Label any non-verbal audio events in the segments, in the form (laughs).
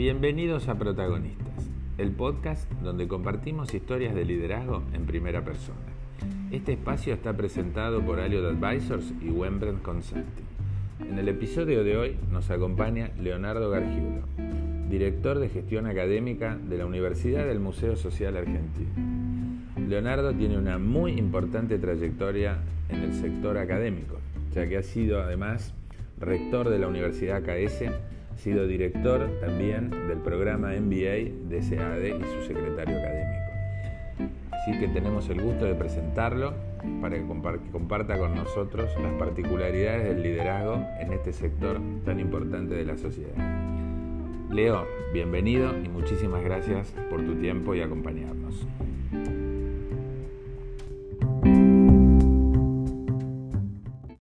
Bienvenidos a Protagonistas, el podcast donde compartimos historias de liderazgo en primera persona. Este espacio está presentado por Aliot Advisors y Wembrandt Consulting. En el episodio de hoy nos acompaña Leonardo Gargiulo, director de gestión académica de la Universidad del Museo Social Argentino. Leonardo tiene una muy importante trayectoria en el sector académico, ya que ha sido además rector de la Universidad KS, sido director también del programa MBA de SAD y su secretario académico. Así que tenemos el gusto de presentarlo para que comparta con nosotros las particularidades del liderazgo en este sector tan importante de la sociedad. Leo, bienvenido y muchísimas gracias por tu tiempo y acompañarnos.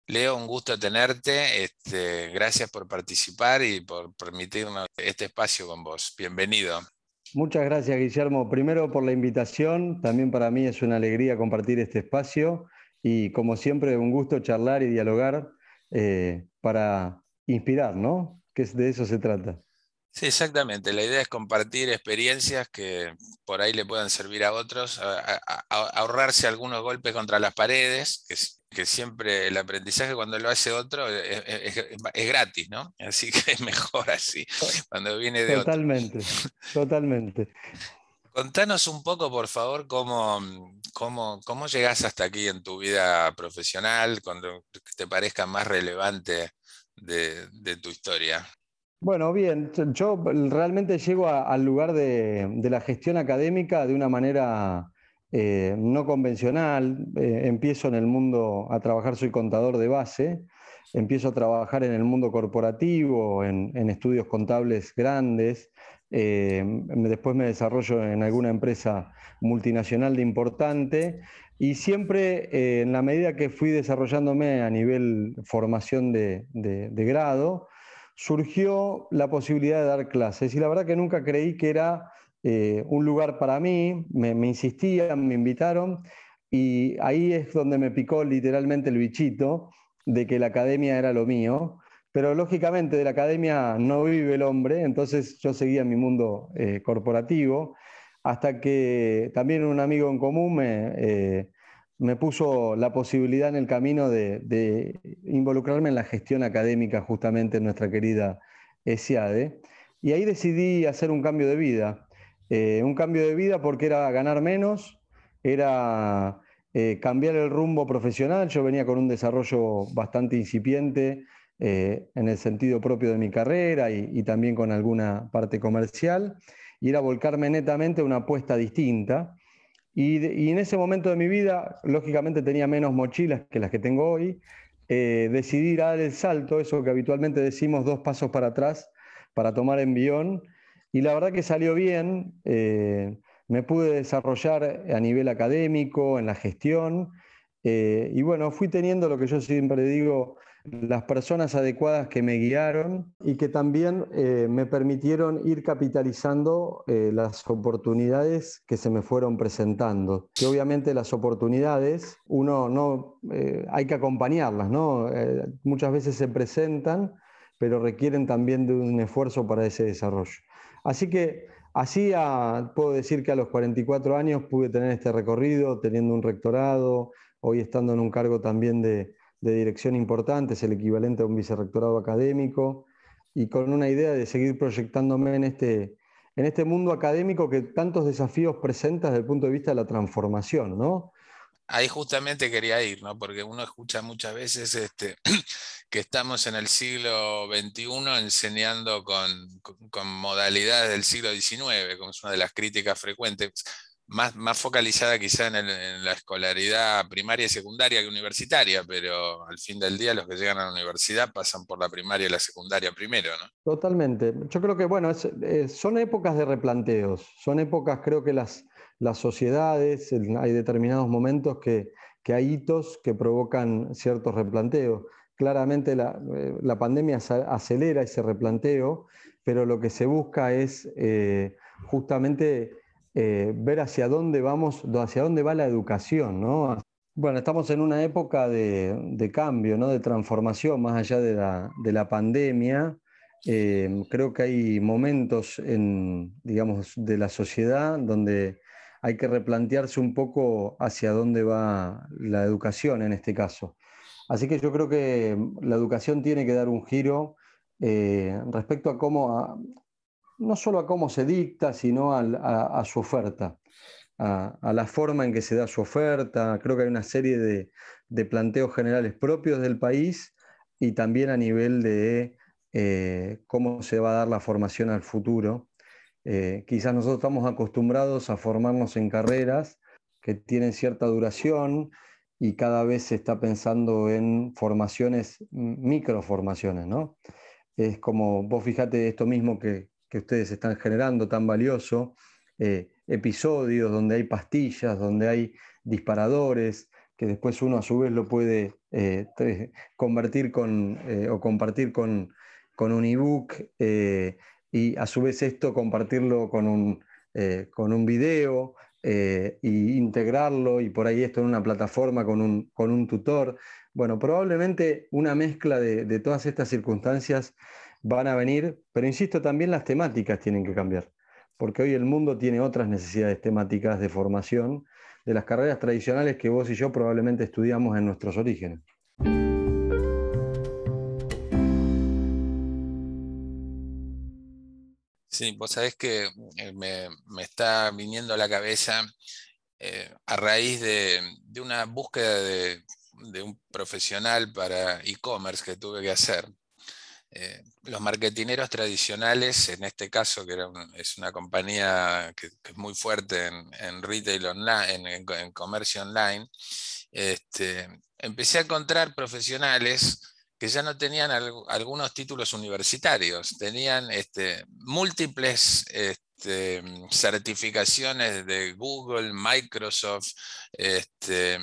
Leo, un gusto tenerte. Este, gracias por participar y por permitirnos este espacio con vos. Bienvenido. Muchas gracias, Guillermo. Primero por la invitación. También para mí es una alegría compartir este espacio y, como siempre, un gusto charlar y dialogar eh, para inspirar, ¿no? Que de eso se trata. Sí, exactamente. La idea es compartir experiencias que por ahí le puedan servir a otros, ahorrarse algunos golpes contra las paredes, que que siempre el aprendizaje cuando lo hace otro es, gratis, ¿no? Así (laughs) que es mejor así, cuando viene de totalmente, Totalmente, Contanos un poco, por favor, cómo, cómo, cómo llegás hasta aquí en tu vida profesional, cuando te parezca más relevante de, tu historia. Bueno, bien, yo realmente llego al lugar de, de la gestión académica de una manera eh, no convencional. Eh, empiezo en el mundo a trabajar, soy contador de base, empiezo a trabajar en el mundo corporativo, en, estudios contables grandes. Eh, después me desarrollo en alguna empresa multinacional de importante y siempre en la medida que fui desarrollándome a nivel formación de, de grado, surgió la posibilidad de dar clases. Y la verdad que nunca creí que era eh, un lugar para mí, me, insistían, me invitaron y ahí es donde me picó literalmente el bichito de que la academia era lo mío, pero lógicamente de la academia no vive el hombre, entonces yo seguía mi mundo eh, corporativo, hasta que también un amigo en común me, eh, me puso la posibilidad en el camino de, de, involucrarme en la gestión académica justamente en nuestra querida ESIADE, y ahí decidí hacer un cambio de vida. Eh, un cambio de vida porque era ganar menos, era eh, cambiar el rumbo profesional. Yo venía con un desarrollo bastante incipiente eh, en el sentido propio de mi carrera y, también con alguna parte comercial, y era volcarme netamente a una apuesta distinta. Y, en ese momento de mi vida, lógicamente tenía menos mochilas que las que tengo hoy. decidí dar el salto, eso que habitualmente decimos dos pasos para atrás, para tomar envión y la verdad que salió bien, eh, me pude desarrollar a nivel académico, en la gestión, eh, y bueno, fui teniendo lo que yo siempre digo, las personas adecuadas que me guiaron y que también eh, me permitieron ir capitalizando las oportunidades que se me fueron presentando. Que obviamente las oportunidades, uno no, hay que acompañarlas, ¿no? muchas veces se presentan, pero requieren también de un esfuerzo para ese desarrollo. Así que así puedo decir que a los 44 años pude tener este recorrido, teniendo un rectorado, hoy estando en un cargo también de, dirección importante, es el equivalente a un vicerrectorado académico, y con una idea de seguir proyectándome en este, en este mundo académico que tantos desafíos presenta desde el punto de vista de la transformación, ¿no? Ahí justamente quería ir, ¿no? Porque uno escucha muchas veces este, (clears throat) que estamos en el siglo XXI enseñando con, modalidades del siglo XIX, como es una de las críticas frecuentes, más, más focalizada quizá en, la escolaridad primaria y secundaria que universitaria, pero al fin del día los que llegan a la universidad pasan por la primaria y la secundaria primero, ¿no? Totalmente. Yo creo que, bueno, eh, son épocas de replanteos, son épocas, creo que las, las sociedades, hay determinados momentos que, que hay hitos que provocan ciertos replanteos. Claramente eh, la, pandemia acelera ese replanteo, pero lo que se busca es eh, justamente eh, ver hacia dónde vamos, hacia dónde va la educación. ¿no? Bueno, estamos en una época de, cambio, ¿no? de transformación, más allá de la, pandemia. Eh, creo que hay momentos en, digamos, de la sociedad donde hay que replantearse un poco hacia dónde va la educación en este caso. Así que yo creo que la educación tiene que dar un giro eh, respecto a cómo, no solo a cómo se dicta, sino a, su oferta, a, la forma en que se da su oferta. Creo que hay una serie de, planteos generales propios del país y también a nivel de eh, cómo se va a dar la formación al futuro. Eh, quizás nosotros estamos acostumbrados a formarnos en carreras que tienen cierta duración y cada vez se está pensando en formaciones, microformaciones, ¿no? Es como, vos fíjate esto mismo que, ustedes están generando tan valioso, eh, episodios donde hay pastillas, donde hay disparadores, que después uno a su vez lo puede eh, convertir con, o compartir con, con un ebook y a su vez esto compartirlo con un, eh, con un video e integrarlo y por ahí esto en una plataforma con un, con un tutor. Bueno, probablemente una mezcla de, de, todas estas circunstancias van a venir, pero insisto, también las temáticas tienen que cambiar, porque hoy el mundo tiene otras necesidades temáticas de formación de las carreras tradicionales que vos y yo probablemente estudiamos en nuestros orígenes. Sí, vos sabés que eh, me, está viniendo a la cabeza eh, a raíz de, una búsqueda de, un profesional para e-commerce que tuve que hacer. Eh, los marketineros tradicionales, en este caso, que es una compañía que, es muy fuerte en, retail online, en, comercio online, este, empecé a encontrar profesionales que ya no tenían algunos títulos universitarios, tenían este, múltiples este, certificaciones de Google, Microsoft, este,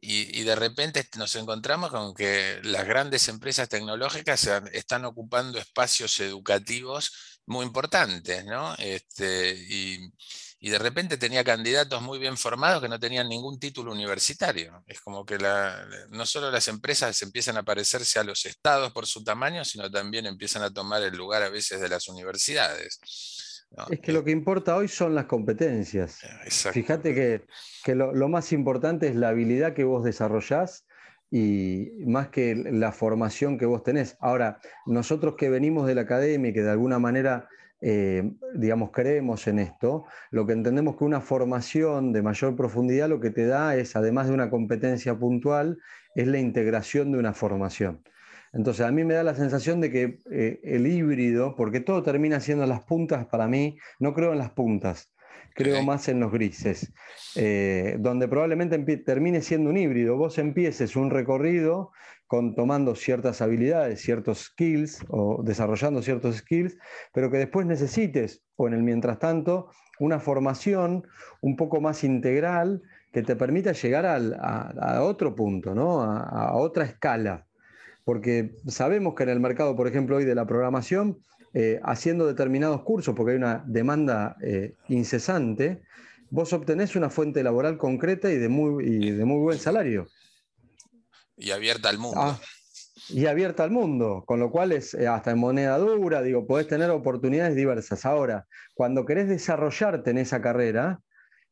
y, de repente nos encontramos con que las grandes empresas tecnológicas están ocupando espacios educativos muy importantes, ¿no? Y de repente tenía candidatos muy bien formados que no tenían ningún título universitario. Es como que no solo las empresas empiezan a parecerse a los estados por su tamaño, sino también empiezan a tomar el lugar a veces de las universidades. Es que lo que importa hoy son las competencias. Fíjate que, que lo, lo, más importante es la habilidad que vos desarrollás y más que la formación que vos tenés. Ahora, nosotros que venimos de la academia y que de alguna manera eh, digamos, creemos en esto, lo que entendemos que una formación de mayor profundidad lo que te da es, además de una competencia puntual, es la integración de una formación. Entonces, a mí me da la sensación de que eh, el híbrido, porque todo termina siendo las puntas para mí, no creo en las puntas, creo más en los grises, eh, donde probablemente termine siendo un híbrido. Vos empieces un recorrido con tomando ciertas habilidades, ciertos skills o desarrollando ciertos skills, pero que después necesites, o en el mientras tanto, una formación un poco más integral que te permita llegar a, otro punto, ¿no? a, otra escala. Porque sabemos que en el mercado, por ejemplo, hoy de la programación, eh, haciendo determinados cursos, porque hay una demanda eh, incesante, vos obtenés una fuente laboral concreta y de muy, y de muy buen salario. Y abierta al mundo. Ah, y abierta al mundo, con lo cual es eh, hasta en moneda dura, digo, podés tener oportunidades diversas. Ahora, cuando querés desarrollarte en esa carrera,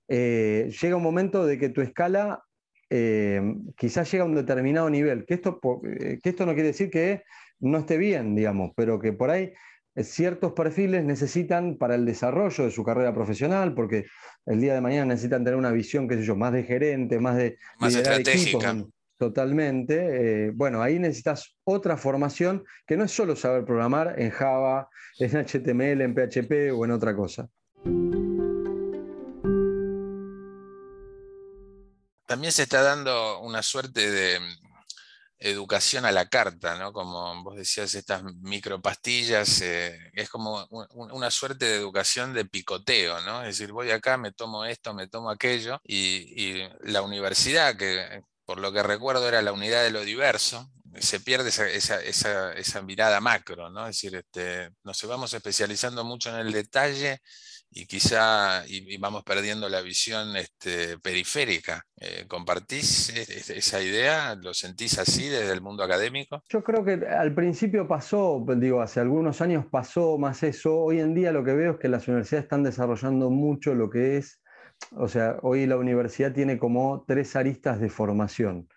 llega un momento de que tu escala quizás llega a un determinado nivel, que esto, que esto no quiere decir que no esté bien, digamos, pero que por ahí ciertos perfiles necesitan para el desarrollo de su carrera profesional, porque el día de mañana necesitan tener una visión, qué sé yo, más de gerente, más de... Más estratégica. Totalmente. Eh, bueno, ahí necesitas otra formación que no es solo saber programar en Java, en HTML, en PHP o en otra cosa. También se está dando una suerte de educación a la carta, ¿no? Como vos decías, estas micropastillas, eh, es como una suerte de educación de picoteo, ¿no? Es decir, voy acá, me tomo esto, me tomo aquello, y la universidad, que por lo que recuerdo era la unidad de lo diverso, se pierde esa, mirada macro, ¿no? Es decir, este, nos vamos especializando mucho en el detalle y quizá y, vamos perdiendo la visión este, periférica. Eh, ¿Compartís esa idea? ¿Lo sentís así desde el mundo académico? Yo creo que al principio pasó, digo, hace algunos años pasó más eso. Hoy en día lo que veo es que las universidades están desarrollando mucho lo que es, o sea, hoy la universidad tiene como tres aristas de formación,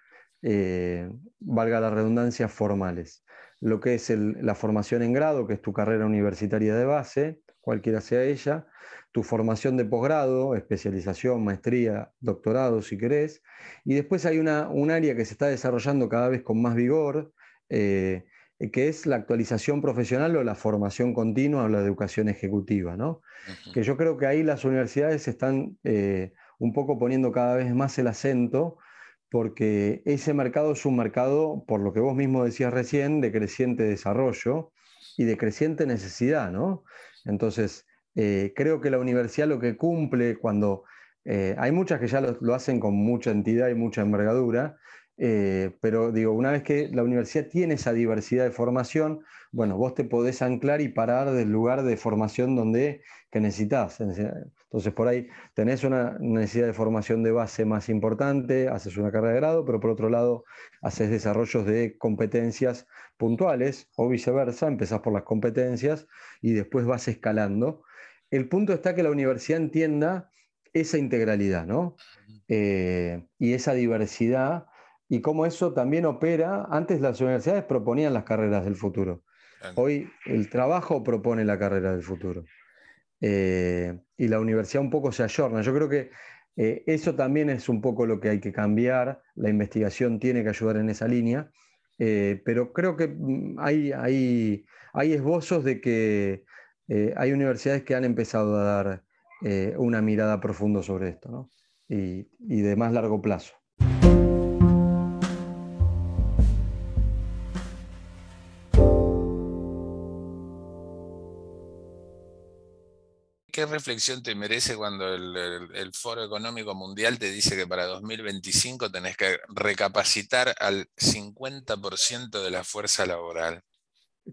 eh, valga la redundancia, formales. Lo que es la formación en grado, que es tu carrera universitaria de base, cualquiera sea ella, tu formación de posgrado, especialización, maestría, doctorado, si querés, y después hay una, un área que se está desarrollando cada vez con más vigor, eh, que es la actualización profesional o la formación continua o la educación ejecutiva, ¿no? Que yo creo que ahí las universidades están eh, un poco poniendo cada vez más el acento porque ese mercado es un mercado, por lo que vos mismo decías recién, de creciente desarrollo y de creciente necesidad, ¿no? Entonces, eh, creo que la universidad lo que cumple cuando... Eh, hay muchas que ya lo, hacen con mucha entidad y mucha envergadura, eh, pero digo, una vez que la universidad tiene esa diversidad de formación, bueno, vos te podés anclar y parar del lugar de formación donde que necesitas. Entonces, por ahí tenés una necesidad de formación de base más importante, haces una carrera de grado, pero por otro lado, haces desarrollos de competencias puntuales o viceversa, empezás por las competencias y después vas escalando. El punto está que la universidad entienda esa integralidad, ¿no? Eh, y esa diversidad y cómo eso también opera. Antes las universidades proponían las carreras del futuro. Hoy el trabajo propone la carrera del futuro. Eh, y la universidad un poco se ayorna. Yo creo que eh, eso también es un poco lo que hay que cambiar. La investigación tiene que ayudar en esa línea. Eh, pero creo que mm, hay, hay, hay esbozos de que eh, hay universidades que han empezado a dar eh, una mirada profunda sobre esto ¿no? y, de más largo plazo. ¿Qué reflexión te merece cuando el, Foro Económico Mundial te dice que para 2025 tenés que recapacitar al 50% de la fuerza laboral?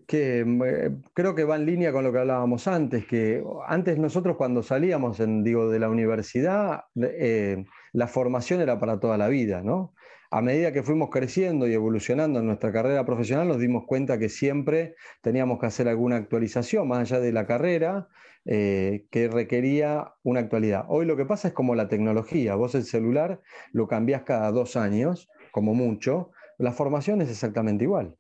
Que eh, creo que va en línea con lo que hablábamos antes, que antes nosotros cuando salíamos en, digo, de la universidad, eh, la formación era para toda la vida, ¿no? a medida que fuimos creciendo y evolucionando en nuestra carrera profesional, nos dimos cuenta que siempre teníamos que hacer alguna actualización, más allá de la carrera, eh, que requería una actualidad. Hoy lo que pasa es como la tecnología, vos el celular lo cambiás cada dos años, como mucho, la formación es exactamente igual.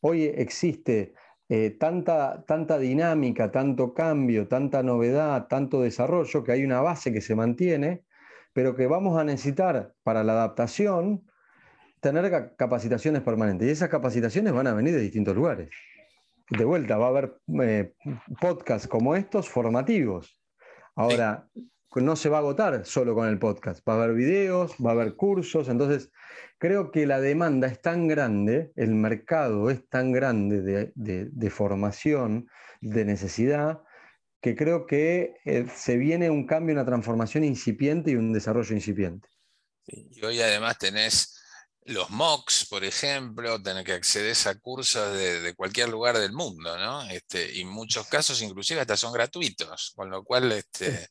Hoy existe eh, tanta, tanta dinámica, tanto cambio, tanta novedad, tanto desarrollo, que hay una base que se mantiene, pero que vamos a necesitar para la adaptación tener capacitaciones permanentes. Y esas capacitaciones van a venir de distintos lugares. De vuelta, va a haber eh, podcasts como estos formativos. Ahora, no se va a agotar solo con el podcast. Va a haber videos, va a haber cursos. Entonces, creo que la demanda es tan grande, el mercado es tan grande de, formación, de necesidad, que creo que eh, se viene un cambio, una transformación incipiente y un desarrollo incipiente. y hoy además tenés los MOOCs, por ejemplo, tener que acceder a cursos de, cualquier lugar del mundo, ¿no? Este, y en muchos casos inclusive hasta son gratuitos, con lo cual este,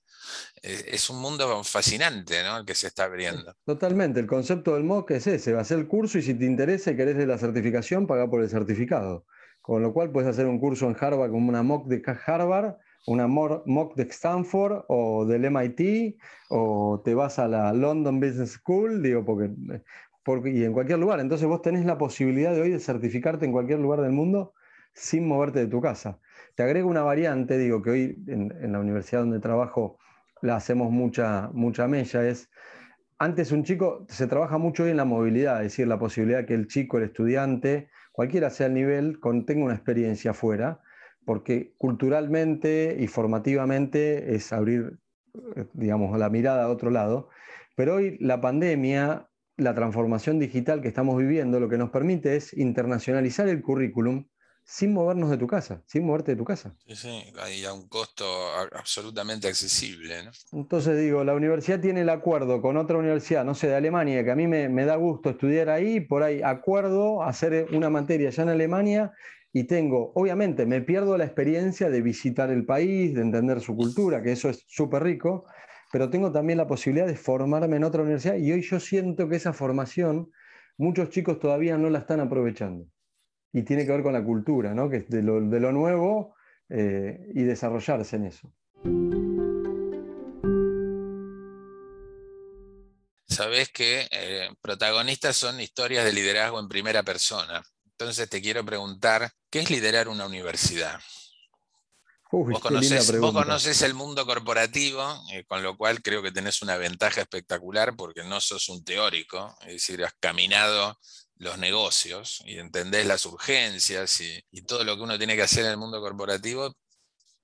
es un mundo fascinante. El que se está abriendo. Totalmente, el concepto del MOOC es ese, va a ser el curso y si te interesa y querés de la certificación, paga por el certificado. Con lo cual puedes hacer un curso en Harvard como una MOOC de Harvard, una MOOC de Stanford o del MIT, o te vas a la London Business School, digo, porque y en cualquier lugar. Entonces vos tenés la posibilidad de hoy de certificarte en cualquier lugar del mundo sin moverte de tu casa. Te agrego una variante, digo que hoy en, la universidad donde trabajo la hacemos mucha, mucha mella, es, antes un chico, se trabaja mucho hoy en la movilidad, es decir, la posibilidad que el chico, el estudiante, cualquiera sea el nivel, tenga una experiencia afuera, porque culturalmente y formativamente es abrir, eh, digamos, la mirada a otro lado. Pero hoy la pandemia la transformación digital que estamos viviendo lo que nos permite es internacionalizar el currículum sin movernos de tu casa, sin moverte de tu casa. Sí, sí, y a un costo absolutamente accesible. Entonces digo, la universidad tiene el acuerdo con otra universidad, no sé, de Alemania, que a mí me, da gusto estudiar ahí, por ahí acuerdo, hacer una materia ya en Alemania y tengo, obviamente, me pierdo la experiencia de visitar el país, de entender su cultura, que eso es súper rico, pero tengo también la posibilidad de formarme en otra universidad y hoy yo siento que esa formación muchos chicos todavía no la están aprovechando. Y tiene que ver con la cultura, ¿no? que es de lo, nuevo eh, y desarrollarse en eso. Sabes que eh, protagonistas son historias de liderazgo en primera persona. Entonces te quiero preguntar, ¿qué es liderar una universidad? vos, conoces, el mundo corporativo, eh, con lo cual creo que tenés una ventaja espectacular porque no sos un teórico, es decir, has caminado los negocios y entendés las urgencias y, todo lo que uno tiene que hacer en el mundo corporativo,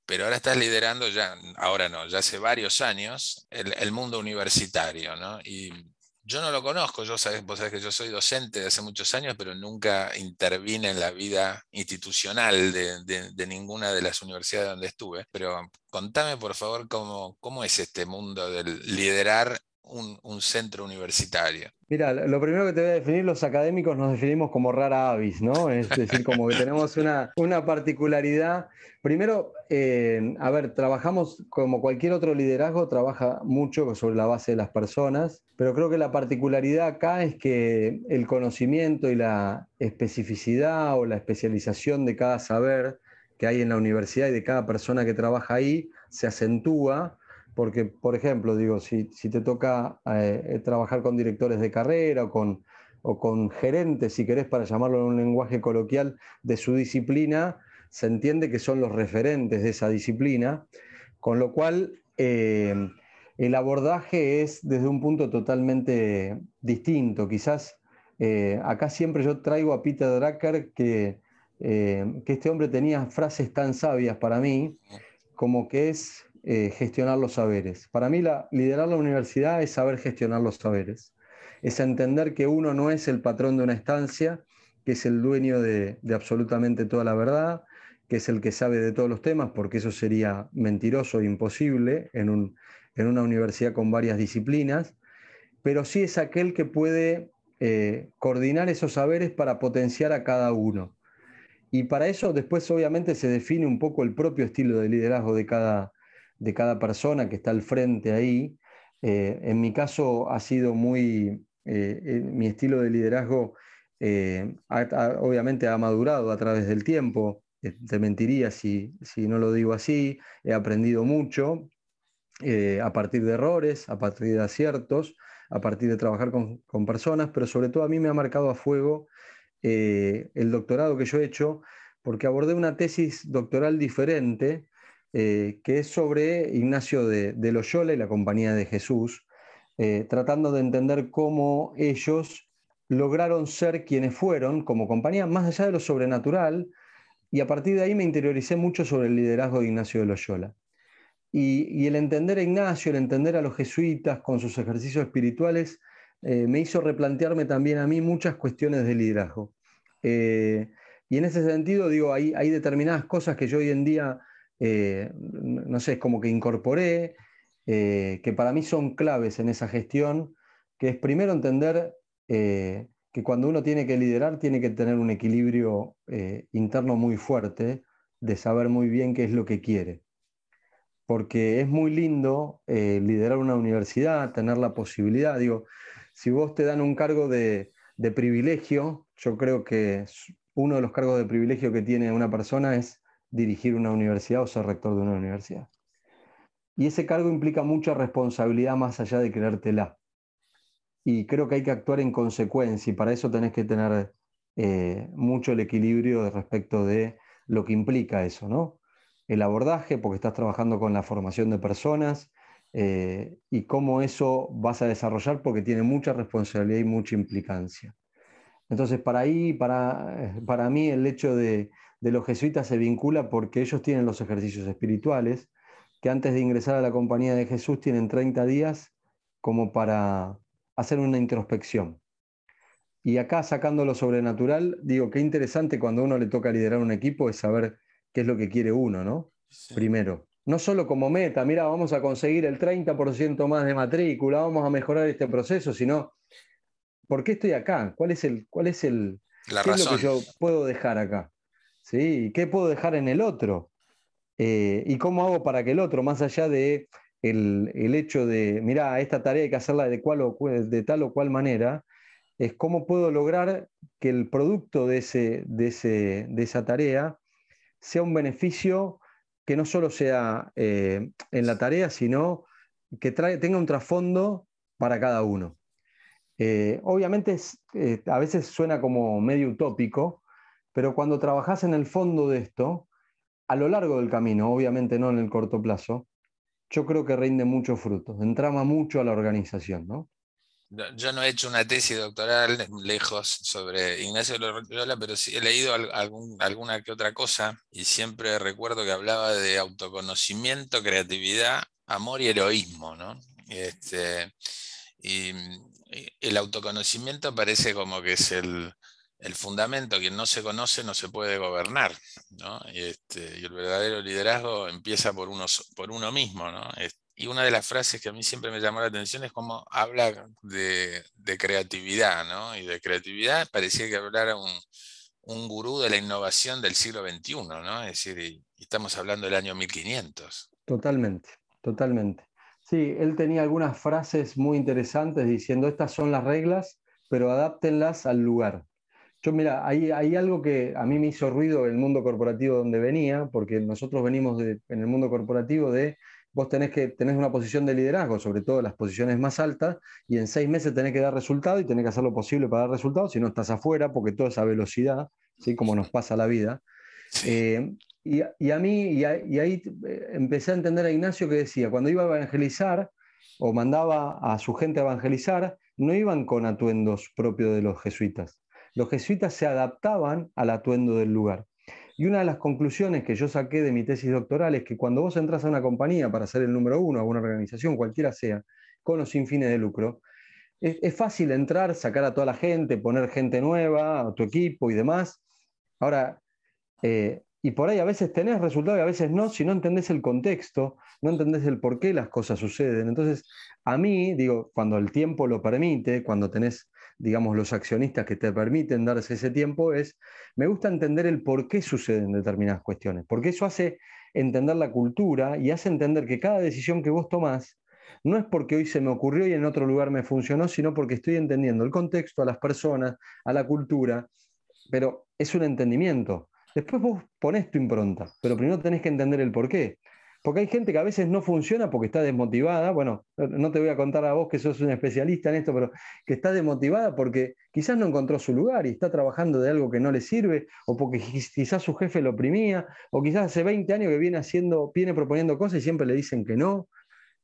pero ahora estás liderando ya, ahora no, ya hace varios años, el, mundo universitario, ¿no? Y yo no lo conozco, yo sabes, vos sabés que yo soy docente de hace muchos años, pero nunca intervine en la vida institucional de, ninguna de las universidades donde estuve. Pero contame, por favor, cómo, cómo es este mundo del liderar un, centro universitario? Mira, lo primero que te voy a definir, los académicos nos definimos como rara avis, ¿no? Es decir, como que tenemos una, una particularidad. Primero, eh, a ver, trabajamos como cualquier otro liderazgo, trabaja mucho sobre la base de las personas, pero creo que la particularidad acá es que el conocimiento y la especificidad o la especialización de cada saber que hay en la universidad y de cada persona que trabaja ahí se acentúa porque, por ejemplo, digo, si, te toca eh, trabajar con directores de carrera o con, gerentes, si querés, para llamarlo en un lenguaje coloquial, de su disciplina, se entiende que son los referentes de esa disciplina, con lo cual eh, el abordaje es desde un punto totalmente distinto. Quizás eh, acá siempre yo traigo a Peter Drucker que este hombre tenía frases tan sabias para mí, como que es eh, gestionar los saberes. Para mí, la, liderar la universidad es saber gestionar los saberes. Es entender que uno no es el patrón de una estancia, que es el dueño de, absolutamente toda la verdad, que es el que sabe de todos los temas, porque eso sería mentiroso e imposible en, una universidad con varias disciplinas, pero sí es aquel que puede eh, coordinar esos saberes para potenciar a cada uno. Y para eso después obviamente se define un poco el propio estilo de liderazgo de cada, de cada persona que está al frente ahí. Eh, en mi caso ha sido muy, eh, eh, mi estilo de liderazgo obviamente ha madurado a través del tiempo, te mentiría si, si no lo digo así, he aprendido mucho a partir de errores, a partir de aciertos, a partir de trabajar con, con personas, pero sobre todo a mí me ha marcado a fuego el doctorado que yo he hecho, porque abordé una tesis doctoral diferente eh, que es sobre Ignacio de, Loyola y la Compañía de Jesús, eh, tratando de entender cómo ellos lograron ser quienes fueron como compañía, más allá de lo sobrenatural, y a partir de ahí me interioricé mucho sobre el liderazgo de Ignacio de Loyola. Y, el entender a Ignacio, el entender a los jesuitas con sus ejercicios espirituales, eh, me hizo replantearme también a mí muchas cuestiones de liderazgo. y en ese sentido, digo, hay, hay determinadas cosas que yo hoy en día eh, no sé, es como que incorporé, eh, que para mí son claves en esa gestión, que es primero entender eh, que cuando uno tiene que liderar, tiene que tener un equilibrio interno muy fuerte, de saber muy bien qué es lo que quiere. Porque es muy lindo liderar una universidad, tener la posibilidad, digo, si vos te dan un cargo de, de privilegio, yo creo que uno de los cargos de privilegio que tiene una persona es dirigir una universidad o ser rector de una universidad. Y ese cargo implica mucha responsabilidad más allá de creértela. Y creo que hay que actuar en consecuencia y para eso tenés que tener eh, mucho el equilibrio respecto de lo que implica eso, ¿no? El abordaje, porque estás trabajando con la formación de personas eh, y cómo eso vas a desarrollar porque tiene mucha responsabilidad y mucha implicancia. Entonces, para ahí, para, para mí, el hecho de, de los jesuitas se vincula porque ellos tienen los ejercicios espirituales, que antes de ingresar a la compañía de Jesús tienen 30 días como para hacer una introspección. Y acá sacando lo sobrenatural, digo, qué interesante cuando uno le toca liderar un equipo es saber qué es lo que quiere uno, ¿no? Primero. No solo como meta, mira, vamos a conseguir el 30% más de matrícula, vamos a mejorar este proceso, sino, ¿por qué estoy acá? ¿Cuál es el, cuál es el, La razón. es lo que yo puedo dejar acá? ¿Sí? ¿Qué puedo dejar en el otro? Eh, ¿Y cómo hago para que el otro, más allá de el, hecho de, mira, esta tarea hay que hacerla de, o, de tal o cual manera, es cómo puedo lograr que el producto de, ese, de, ese, de esa tarea sea un beneficio que no solo sea eh, en la tarea, sino que tenga un trasfondo para cada uno. Eh, obviamente a veces suena como medio utópico, pero cuando trabajas en el fondo de esto, a lo largo del camino, obviamente no en el corto plazo, yo creo que rinde mucho fruto, entrama mucho a la organización, ¿no? Yo no he hecho una tesis doctoral lejos sobre Ignacio Loyola, pero sí he leído alguna que otra cosa y siempre recuerdo que hablaba de autoconocimiento, creatividad, amor y heroísmo, ¿no? Este, y, el autoconocimiento parece como que es el, fundamento, quien no se conoce no se puede gobernar, ¿no? Y, este, y el verdadero liderazgo empieza por uno, por uno mismo, ¿no? y una de las frases que a mí siempre me llamó la atención es cómo habla de, creatividad, ¿no? Y de creatividad parecía que hablara un, un gurú de la innovación del siglo XXI, ¿no? Es decir, estamos hablando del año 1500. Totalmente, totalmente. Sí, él tenía algunas frases muy interesantes diciendo, estas son las reglas, pero adáptenlas al lugar. Yo, mira, hay, hay algo que a mí me hizo ruido en el mundo corporativo donde venía, porque nosotros venimos en el mundo corporativo de vos tenés que tenés una posición de liderazgo, sobre todo las posiciones más altas, y en seis meses tenés que dar resultado y tenés que hacer lo posible para dar resultados, si no estás afuera, porque toda esa velocidad, ¿sí? como nos pasa la vida. Eh, y, a mí, y, ahí eh, empecé a entender a Ignacio que decía, cuando iba a evangelizar o mandaba a su gente a evangelizar, no iban con atuendos propios de los jesuitas. Los jesuitas se adaptaban al atuendo del lugar. Y una de las conclusiones que yo saqué de mi tesis doctoral es que cuando vos entras a una compañía para ser el número uno, a una organización, cualquiera sea, con o sin fines de lucro, es, fácil entrar, sacar a toda la gente, poner gente nueva, a tu equipo y demás. Ahora, eh, y por ahí a veces tenés resultados y a veces no, si no entendés el contexto, no entendés el por qué las cosas suceden. Entonces, a mí, digo, cuando el tiempo lo permite, cuando tenés digamos, los accionistas que te permiten darse ese tiempo, es, me gusta entender el por qué suceden determinadas cuestiones, porque eso hace entender la cultura y hace entender que cada decisión que vos tomás no es porque hoy se me ocurrió y en otro lugar me funcionó, sino porque estoy entendiendo el contexto, a las personas, a la cultura, pero es un entendimiento. Después vos ponés tu impronta, pero primero tenés que entender el por qué. Porque hay gente que a veces no funciona porque está desmotivada. Bueno, no te voy a contar a vos que sos un especialista en esto, pero que está desmotivada porque quizás no encontró su lugar y está trabajando de algo que no le sirve, o porque quizás su jefe lo oprimía, o quizás hace 20 años que viene haciendo, viene proponiendo cosas y siempre le dicen que no.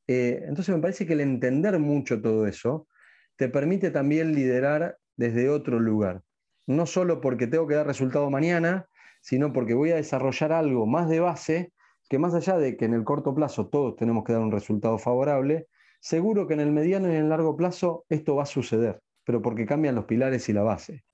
Eh, entonces me parece que el entender mucho todo eso te permite también liderar desde otro lugar. No solo porque tengo que dar resultado mañana, sino porque voy a desarrollar algo más de base que más allá de que en el corto plazo todos tenemos que dar un resultado favorable, seguro que en el mediano y en el largo plazo esto va a suceder, pero porque cambian los pilares y la base.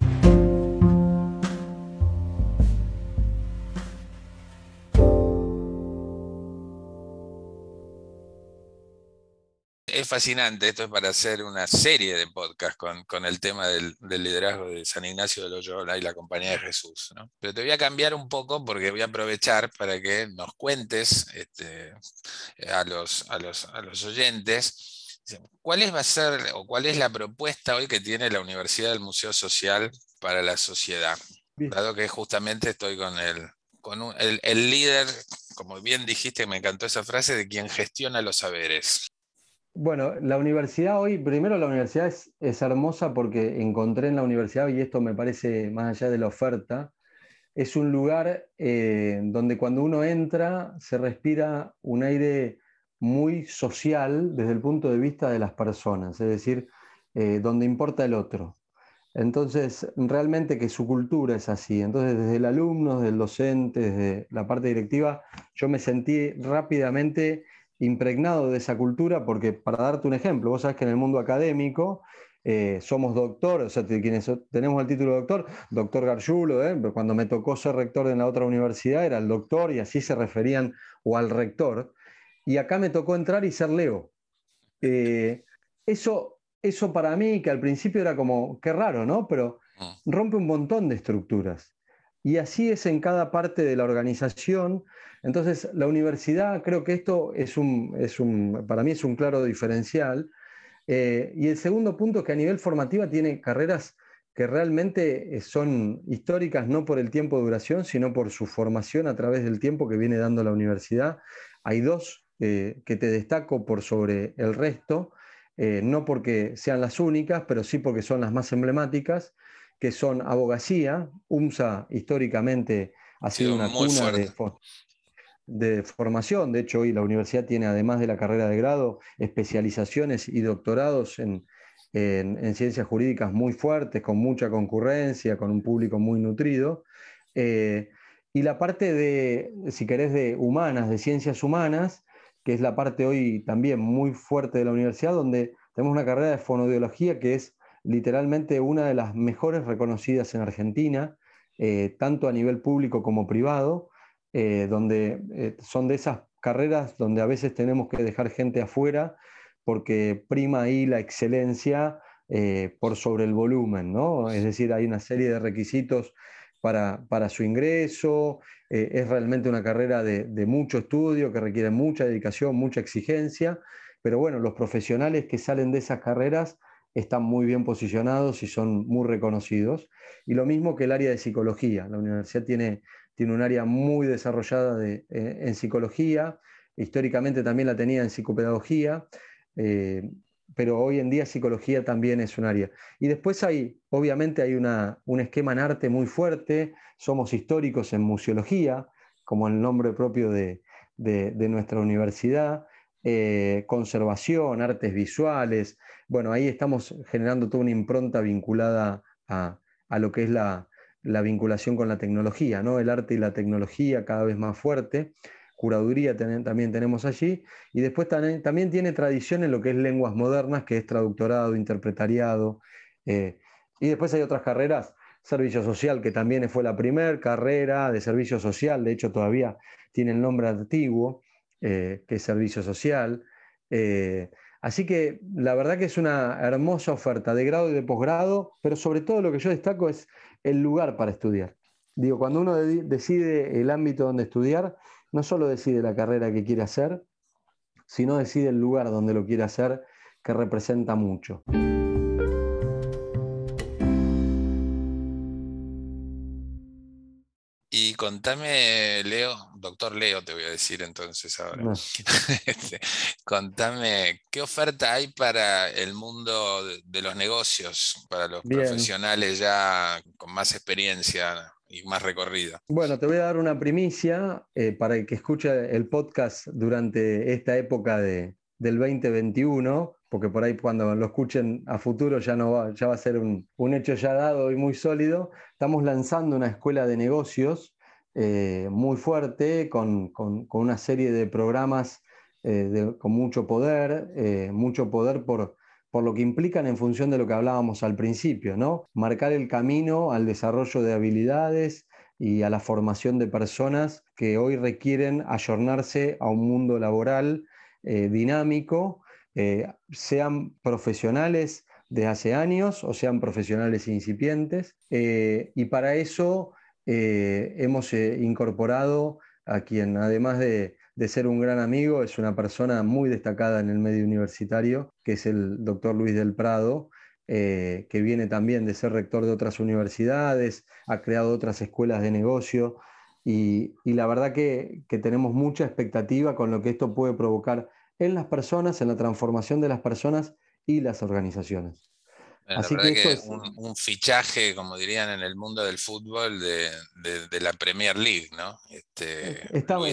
Es fascinante, esto es para hacer una serie de podcast con, el tema del, liderazgo de San Ignacio de Loyola y la Compañía de Jesús. Pero te voy a cambiar un poco porque voy a aprovechar para que nos cuentes este, a, los, a, los, a los oyentes cuál es, va a ser, o cuál es la propuesta hoy que tiene la Universidad del Museo Social para la sociedad. Dado que justamente estoy con el, con el, el líder, como bien dijiste, me encantó esa frase, de quien gestiona los saberes. Bueno, la universidad hoy, primero la universidad es, hermosa porque encontré en la universidad, y esto me parece más allá de la oferta, es un lugar eh, donde cuando uno entra se respira un aire muy social desde el punto de vista de las personas, es decir, eh, donde importa el otro. Entonces, realmente que su cultura es así. Entonces, desde el alumno, desde el docente, desde la parte directiva, yo me sentí rápidamente impregnado de esa cultura, porque para darte un ejemplo, vos sabés que en el mundo académico eh, somos doctor, o sea, quienes tenemos el título de doctor, doctor Garjulo, ¿eh? cuando me tocó ser rector en la otra universidad era el doctor y así se referían o al rector, y acá me tocó entrar y ser Leo. Eh, eso, eso para mí, que al principio era como, qué raro, ¿no? Pero mm. rompe un montón de estructuras. Y así es en cada parte de la organización. Entonces, la universidad, creo que esto es un, es un para mí es un claro diferencial. Eh, y el segundo punto, que a nivel formativa tiene carreras que realmente eh, son históricas no por el tiempo de duración, sino por su formación a través del tiempo que viene dando la universidad. Hay dos eh, que te destaco por sobre el resto, eh, no porque sean las únicas, pero sí porque son las más emblemáticas, que son abogacía. UMSA históricamente ha sido una cuna de, formación. De hecho, hoy la universidad tiene, además de la carrera de grado, especializaciones y doctorados en, ciencias jurídicas muy fuertes, con mucha concurrencia, con un público muy nutrido. Eh, y la parte de, si querés, de humanas, de ciencias humanas, que es la parte hoy también muy fuerte de la universidad, donde tenemos una carrera de fonodiología que es literalmente una de las mejores reconocidas en Argentina, eh, tanto a nivel público como privado, eh, donde eh, son de esas carreras donde a veces tenemos que dejar gente afuera porque prima ahí la excelencia por sobre el volumen, ¿no? Es decir, hay una serie de requisitos para, su ingreso, eh, es realmente una carrera de, mucho estudio que requiere mucha dedicación, mucha exigencia, pero bueno, los profesionales que salen de esas carreras están muy bien posicionados y son muy reconocidos. Y lo mismo que el área de psicología. La universidad tiene, tiene un área muy desarrollada de, eh, en psicología, históricamente también la tenía en psicopedagogía. Eh, pero hoy en día psicología también es un área. Y después hay, obviamente hay un esquema en arte muy fuerte, somos históricos en museología, como el nombre propio de, nuestra universidad, eh, conservación, artes visuales, bueno, ahí estamos generando toda una impronta vinculada a, lo que es la, la, vinculación con la tecnología, ¿no? el arte y la tecnología cada vez más fuerte curaduría también tenemos allí, y después también, tiene tradición en lo que es lenguas modernas, que es traductorado, interpretariado, eh, y después hay otras carreras, servicio social, que también fue la primera carrera de servicio social, de hecho todavía tiene el nombre antiguo, eh, que es servicio social. Eh, así que la verdad que es una hermosa oferta de grado y de posgrado, pero sobre todo lo que yo destaco es el lugar para estudiar. Digo, cuando uno decide el ámbito donde estudiar, no solo decide la carrera que quiere hacer, sino decide el lugar donde lo quiere hacer, que representa mucho. Contame, Leo, doctor Leo te voy a decir entonces ahora. (laughs) Este, contame, ¿qué oferta hay para el mundo de los negocios, para los profesionales ya con más experiencia y más recorrida. Bueno, te voy a dar una primicia eh, para el que escuche el podcast durante esta época de, del 2021, porque por ahí cuando lo escuchen a futuro ya, no va, ya va a ser un, hecho ya dado y muy sólido. Estamos lanzando una escuela de negocios eh, muy fuerte, con, una serie de programas eh, con mucho poder, mucho poder por por lo que implican en función de lo que hablábamos al principio, ¿no? Marcar el camino al desarrollo de habilidades y a la formación de personas que hoy requieren ayornarse a un mundo laboral eh, dinámico, eh, sean profesionales de hace años o sean profesionales incipientes. Eh, y para eso hemos incorporado a quien, además de de ser un gran amigo, es una persona muy destacada en el medio universitario, que es el doctor Luis del Prado, eh, que viene también de ser rector de otras universidades, ha creado otras escuelas de negocio y, la verdad que, tenemos mucha expectativa con lo que esto puede provocar en las personas, en la transformación de las personas y las organizaciones. Así que, es... un, fichaje, como dirían en el mundo del fútbol, de, la Premier League, ¿no? Este, Estamos,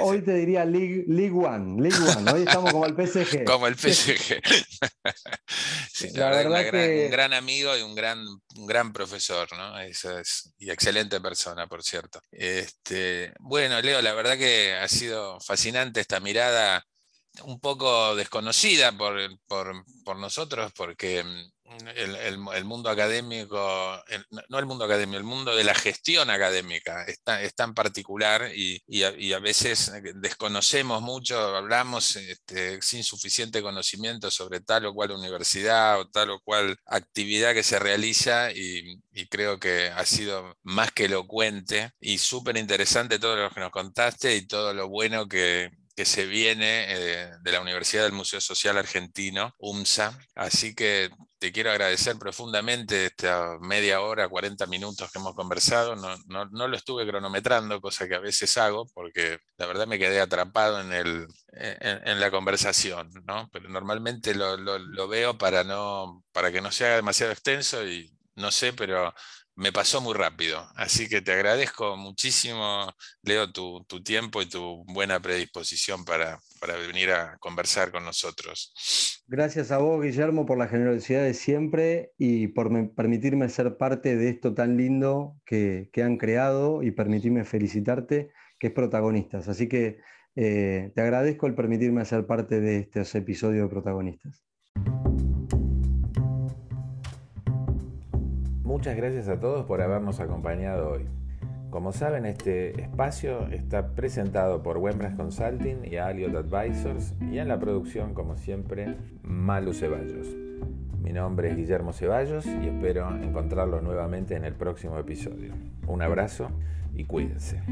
Hoy te diría League, League One, League One. Hoy estamos como el PSG. como el PSG. (laughs) la, verdad, que... un gran amigo y un gran, un gran profesor, ¿no? Eso es, y excelente persona, por cierto. Este, bueno, Leo, la verdad que ha sido fascinante esta mirada un poco desconocida por, por, nosotros, porque el, mundo académico, no el mundo académico, el mundo de la gestión académica es tan, particular y, a, veces desconocemos mucho, hablamos este, sin suficiente conocimiento sobre tal o cual universidad o tal o cual actividad que se realiza y, creo que ha sido más que elocuente y súper interesante todo lo que nos contaste y todo lo bueno que, que se viene eh, de la Universidad del Museo Social Argentino, UMSA. Así que te quiero agradecer profundamente esta media hora, 40 minutos que hemos conversado. No, no, lo estuve cronometrando, cosa que a veces hago, porque la verdad me quedé atrapado en, el, en, la conversación, ¿no? Pero normalmente lo, lo, lo, veo para, no, para que no sea demasiado extenso y no sé, pero me pasó muy rápido. Así que te agradezco muchísimo, Leo, tu, tiempo y tu buena predisposición para, venir a conversar con nosotros. Gracias a vos, Guillermo, por la generosidad de siempre y por permitirme ser parte de esto tan lindo que, han creado y permitirme felicitarte, que es protagonistas. Así que eh, te agradezco el permitirme ser parte de estos episodios de protagonistas. Muchas gracias a todos por habernos acompañado hoy. Como saben, este espacio está presentado por Wembras Consulting y Aliot Advisors y en la producción, como siempre, Malu Ceballos. Mi nombre es Guillermo Ceballos y espero encontrarlos nuevamente en el próximo episodio. Un abrazo y cuídense.